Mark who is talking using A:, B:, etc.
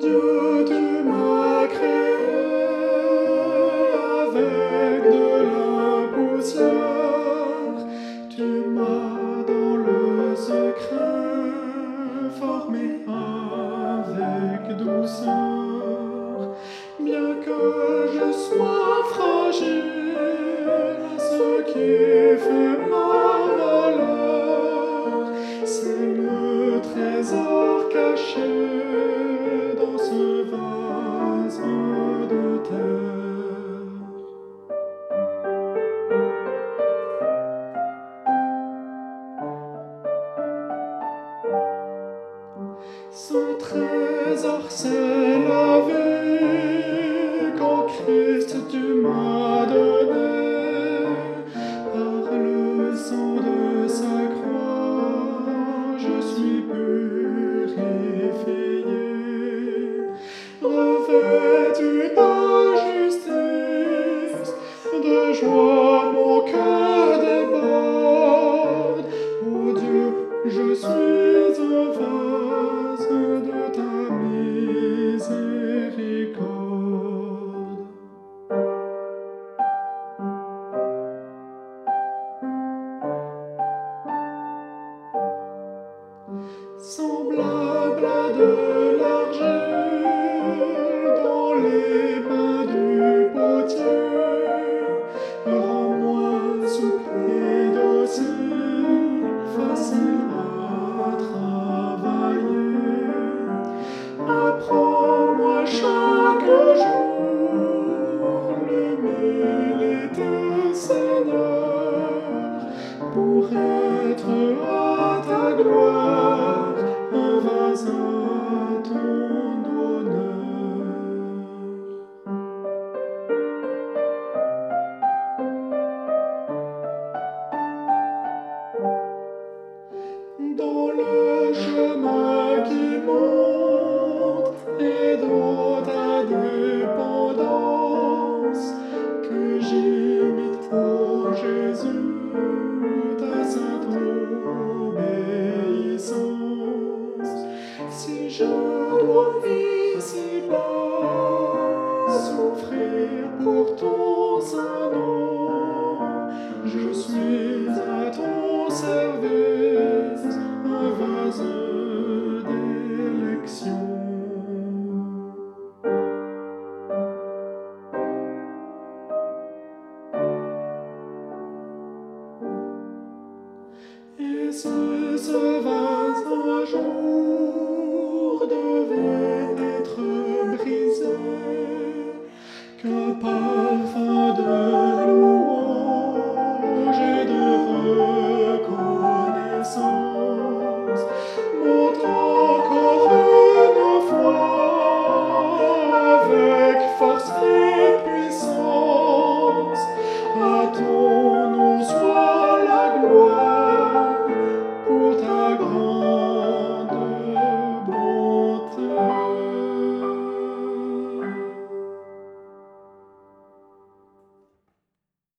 A: Dieu, tu m'as créé avec de la poussière, tu m'as dans le secret formé avec douceur. Bien que je sois fragile, ce qui fait ma valeur, c'est le trésor caché. Son trésor s'est lavé. de ta justesse, de joie mon cœur. to. Je m'acquimente et dans ta dépendance Que j'imite pour en Jésus Ta sainte obéissance Si je dois ici pas souffrir pour ton saint nom Je suis à ton service. Et ce, ce vase jour